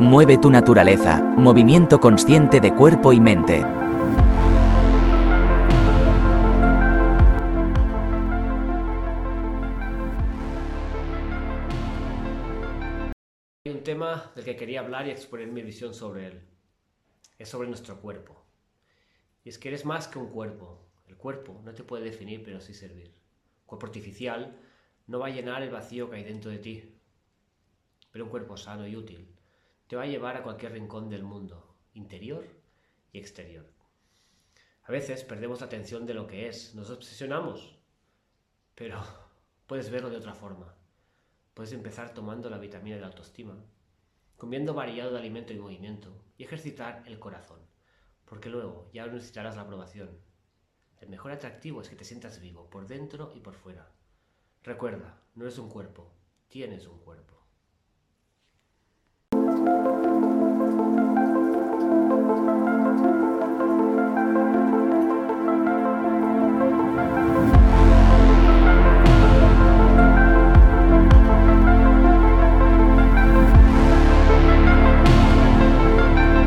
Mueve tu naturaleza, movimiento consciente de cuerpo y mente. Hay un tema del que quería hablar y exponer mi visión sobre él. Es sobre nuestro cuerpo. Y es que eres más que un cuerpo. El cuerpo no te puede definir, pero sí servir. cuerpo artificial no va a llenar el vacío que hay dentro de ti. Pero un cuerpo sano y útil te va a llevar a cualquier rincón del mundo, interior y exterior. A veces perdemos la atención de lo que es, nos obsesionamos, pero puedes verlo de otra forma. Puedes empezar tomando la vitamina de la autoestima, comiendo variado de alimento y movimiento y ejercitar el corazón, porque luego ya no necesitarás la aprobación. El mejor atractivo es que te sientas vivo, por dentro y por fuera. Recuerda, no eres un cuerpo, tienes un cuerpo.